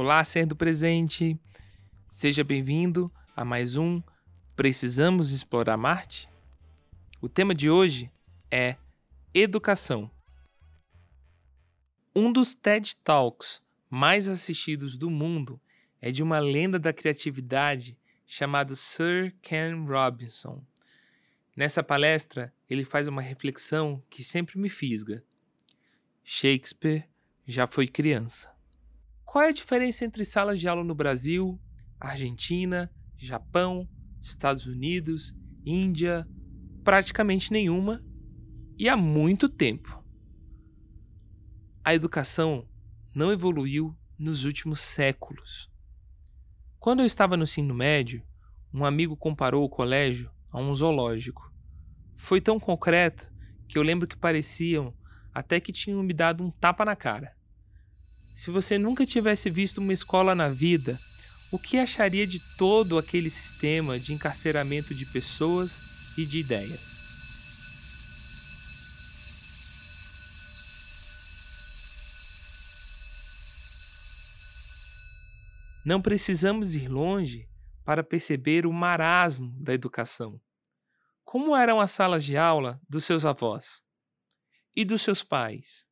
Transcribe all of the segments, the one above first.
Olá, ser do presente. Seja bem-vindo a mais um Precisamos Explorar Marte? O tema de hoje é Educação. Um dos TED Talks mais assistidos do mundo é de uma lenda da criatividade chamado Sir Ken Robinson. Nessa palestra, ele faz uma reflexão que sempre me fisga. Shakespeare já foi criança. Qual é a diferença entre salas de aula no Brasil, Argentina, Japão, Estados Unidos, Índia? Praticamente nenhuma e há muito tempo. A educação não evoluiu nos últimos séculos. Quando eu estava no ensino médio, um amigo comparou o colégio a um zoológico. Foi tão concreto que eu lembro que pareciam até que tinham me dado um tapa na cara. Se você nunca tivesse visto uma escola na vida, o que acharia de todo aquele sistema de encarceramento de pessoas e de ideias? Não precisamos ir longe para perceber o marasmo da educação. Como eram as salas de aula dos seus avós? E dos seus pais?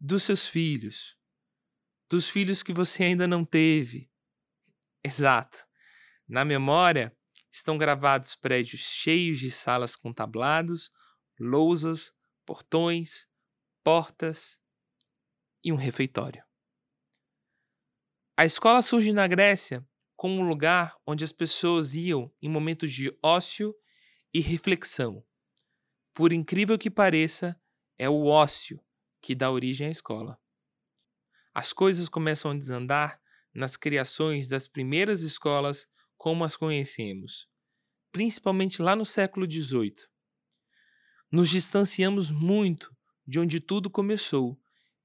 Dos seus filhos? Dos filhos que você ainda não teve? Exato. Na memória estão gravados prédios cheios de salas com tablados, lousas, portões, portas e um refeitório. A escola surge na Grécia como um lugar onde as pessoas iam em momentos de ócio e reflexão. Por incrível que pareça, é o ócio que dá origem à escola. As coisas começam a desandar nas criações das primeiras escolas como as conhecemos, principalmente lá no século XVIII. Nos distanciamos muito de onde tudo começou,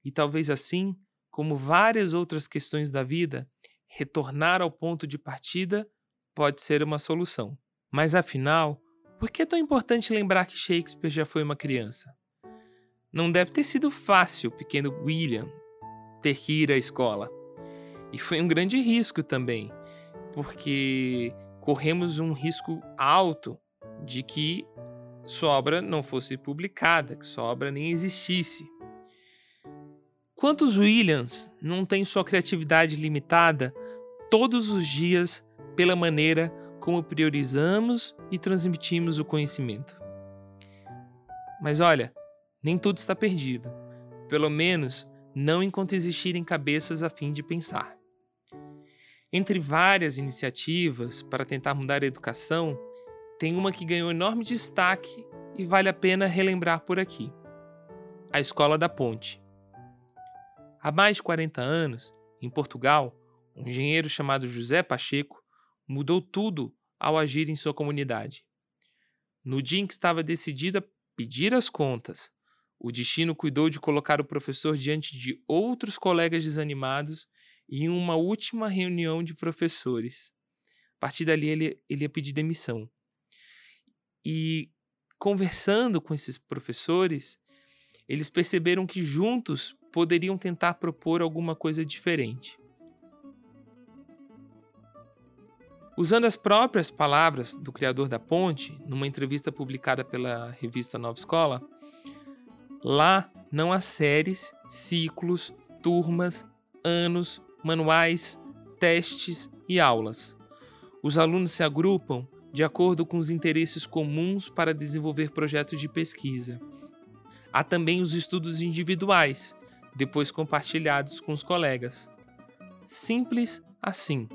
e talvez assim como várias outras questões da vida, retornar ao ponto de partida pode ser uma solução. Mas afinal, por que é tão importante lembrar que Shakespeare já foi uma criança? Não deve ter sido fácil pequeno William ter que ir à escola. E foi um grande risco também, porque corremos um risco alto de que sua obra não fosse publicada, que sua obra nem existisse. Quantos Williams não têm sua criatividade limitada todos os dias pela maneira como priorizamos e transmitimos o conhecimento? Mas olha, nem tudo está perdido. Pelo menos não enquanto existirem cabeças a fim de pensar. Entre várias iniciativas para tentar mudar a educação, tem uma que ganhou enorme destaque e vale a pena relembrar por aqui: a Escola da Ponte. Há mais de 40 anos, em Portugal, um engenheiro chamado José Pacheco mudou tudo ao agir em sua comunidade. No dia em que estava decidido a pedir as contas, o destino cuidou de colocar o professor diante de outros colegas desanimados e em uma última reunião de professores. A partir dali, ele, ele ia pedir demissão. E conversando com esses professores, eles perceberam que juntos poderiam tentar propor alguma coisa diferente. Usando as próprias palavras do criador da ponte, numa entrevista publicada pela revista Nova Escola, lá não há séries, ciclos, turmas, anos, manuais, testes e aulas. Os alunos se agrupam de acordo com os interesses comuns para desenvolver projetos de pesquisa. Há também os estudos individuais, depois compartilhados com os colegas. Simples assim,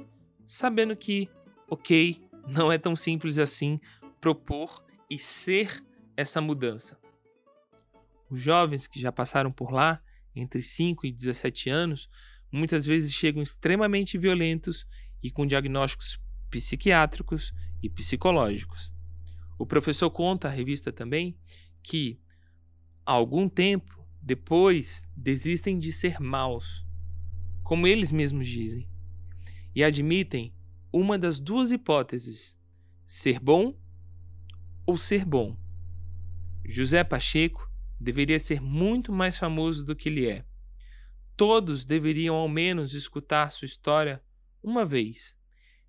sabendo que, ok, não é tão simples assim propor e ser essa mudança. Os jovens que já passaram por lá, entre 5 e 17 anos, muitas vezes chegam extremamente violentos e com diagnósticos psiquiátricos e psicológicos. O professor conta à revista também que, há algum tempo, depois desistem de ser maus, como eles mesmos dizem, e admitem uma das duas hipóteses: ser bom ou ser bom. José Pacheco deveria ser muito mais famoso do que ele é. Todos deveriam ao menos escutar sua história uma vez,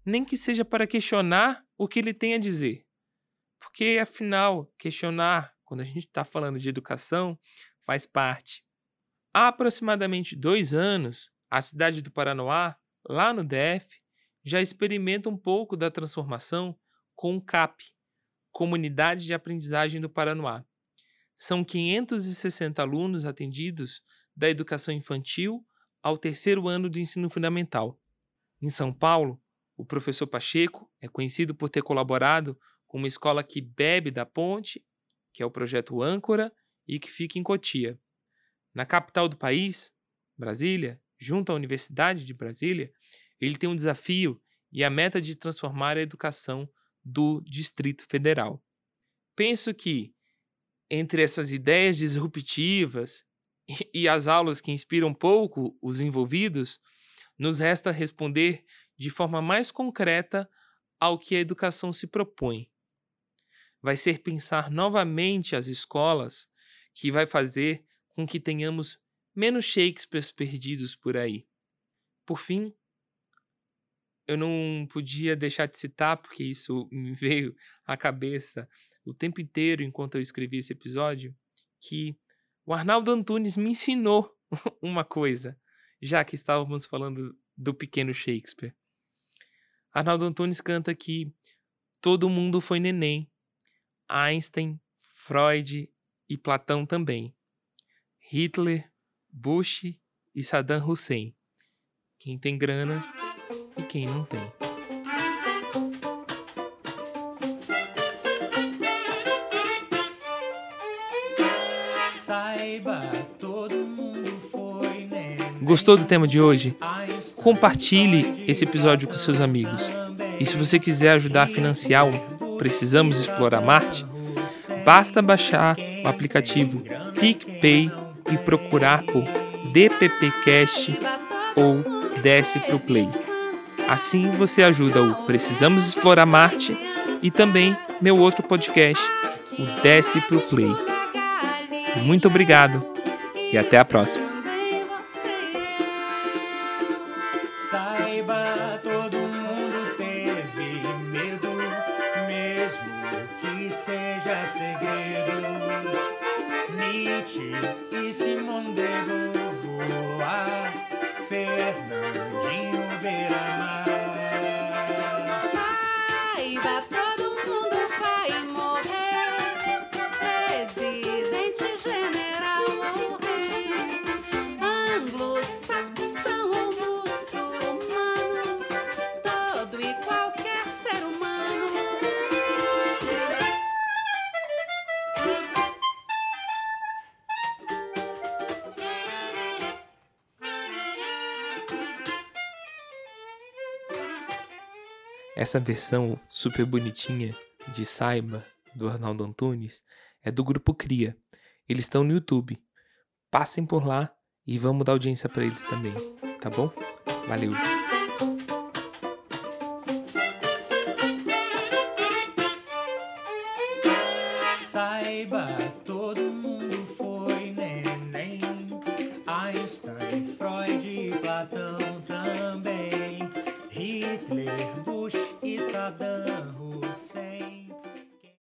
nem que seja para questionar o que ele tem a dizer. Porque, afinal, questionar, quando a gente está falando de educação, faz parte. Há aproximadamente dois anos, a cidade do Paranoá, lá no DF, já experimenta um pouco da transformação com o CAP, Comunidade de Aprendizagem do Paranoá. São 560 alunos atendidos da educação infantil ao terceiro ano do ensino fundamental. Em São Paulo, o professor Pacheco é conhecido por ter colaborado com uma escola que bebe da ponte, que é o projeto Âncora, e que fica em Cotia. Na capital do país, Brasília, junto à Universidade de Brasília, ele tem um desafio e a meta de transformar a educação do Distrito Federal. Penso que, entre essas ideias disruptivas e as aulas que inspiram pouco os envolvidos, nos resta responder de forma mais concreta ao que a educação se propõe. Vai ser pensar novamente as escolas que vai fazer com que tenhamos menos Shakespeares perdidos por aí. Por fim, eu não podia deixar de citar, porque isso me veio à cabeça o tempo inteiro enquanto eu escrevi esse episódio, que o Arnaldo Antunes me ensinou uma coisa, já que estávamos falando do pequeno Shakespeare. Arnaldo Antunes canta que todo mundo foi neném, Einstein, Freud e Platão também, Hitler, Bush e Saddam Hussein. Quem tem grana e quem não tem. Gostou do tema de hoje? Compartilhe esse episódio com seus amigos. E se você quiser ajudar a financiar o Precisamos Explorar Marte, basta baixar o aplicativo PicPay e procurar por DPPcast ou Desce pro Play. Assim você ajuda o Precisamos Explorar Marte e também meu outro podcast, o Desce pro Play. Muito obrigado e até a próxima. Fernandinho Beiramar. Essa versão super bonitinha de Saiba, do Arnaldo Antunes, é do grupo Cria. Eles estão no YouTube. Passem por lá e vamos dar audiência para eles também, tá bom? Valeu! Saiba, todo mundo foi neném. Einstein, Freud Platão também. Hitler, Bush e Saddam Hussein.